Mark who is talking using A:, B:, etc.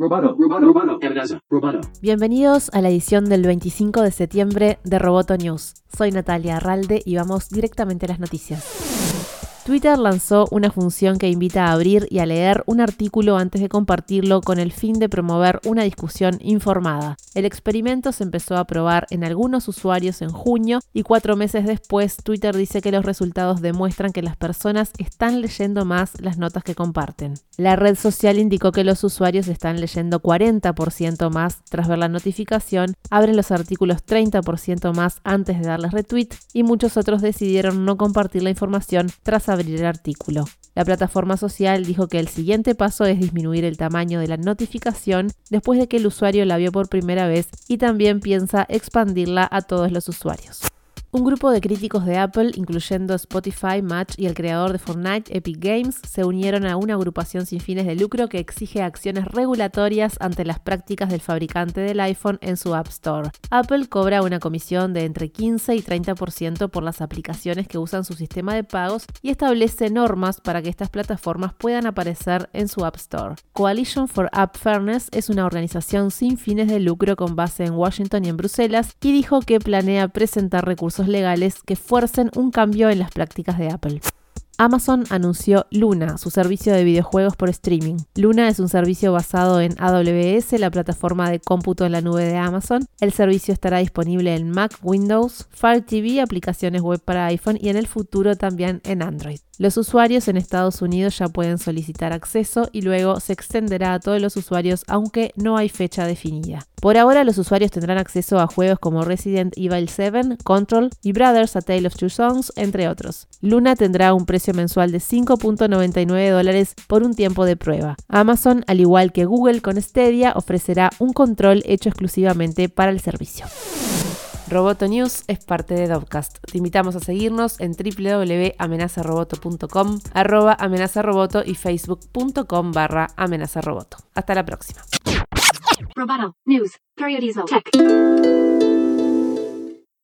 A: Roboto, Roboto, Roboto.
B: Bienvenidos a la edición del 25 de septiembre de Roboto News. Soy Natalia Arralde y vamos directamente a las noticias. Twitter lanzó una función que invita a abrir y a leer un artículo antes de compartirlo con el fin de promover una discusión informada. El experimento se empezó a probar en algunos usuarios en junio y cuatro meses después Twitter dice que los resultados demuestran que las personas están leyendo más las notas que comparten. La red social indicó que los usuarios están leyendo 40% más tras ver la notificación, abren los artículos 30% más antes de darles retweet y muchos otros decidieron no compartir la información tras abrir el artículo. La plataforma social dijo que el siguiente paso es disminuir el tamaño de la notificación después de que el usuario la vio por primera vez y también piensa expandirla a todos los usuarios. Un grupo de críticos de Apple, incluyendo Spotify, Match y el creador de Fortnite, Epic Games, se unieron a una agrupación sin fines de lucro que exige acciones regulatorias ante las prácticas del fabricante del iPhone en su App Store. Apple cobra una comisión de entre 15 y 30% por las aplicaciones que usan su sistema de pagos y establece normas para que estas plataformas puedan aparecer en su App Store. Coalition for App Fairness es una organización sin fines de lucro con base en Washington y en Bruselas y dijo que planea presentar recursos legales que fuercen un cambio en las prácticas de Apple. Amazon anunció Luna, su servicio de videojuegos por streaming. Luna es un servicio basado en AWS, la plataforma de cómputo en la nube de Amazon. El servicio estará disponible en Mac, Windows, Fire TV, aplicaciones web para iPhone y en el futuro también en Android. Los usuarios en Estados Unidos ya pueden solicitar acceso y luego se extenderá a todos los usuarios aunque no hay fecha definida. Por ahora los usuarios tendrán acceso a juegos como Resident Evil 7, Control y Brothers A Tale of Two Songs, entre otros. Luna tendrá un mensual de 5.99 dólares por un tiempo de prueba. Amazon, al igual que Google con Stadia, ofrecerá un control hecho exclusivamente para el servicio. Roboto News es parte de Dovcast. Te invitamos a seguirnos en www.amenazaroboto.com, arroba amenazaroboto y facebook.com barra amenazaroboto. Hasta la próxima.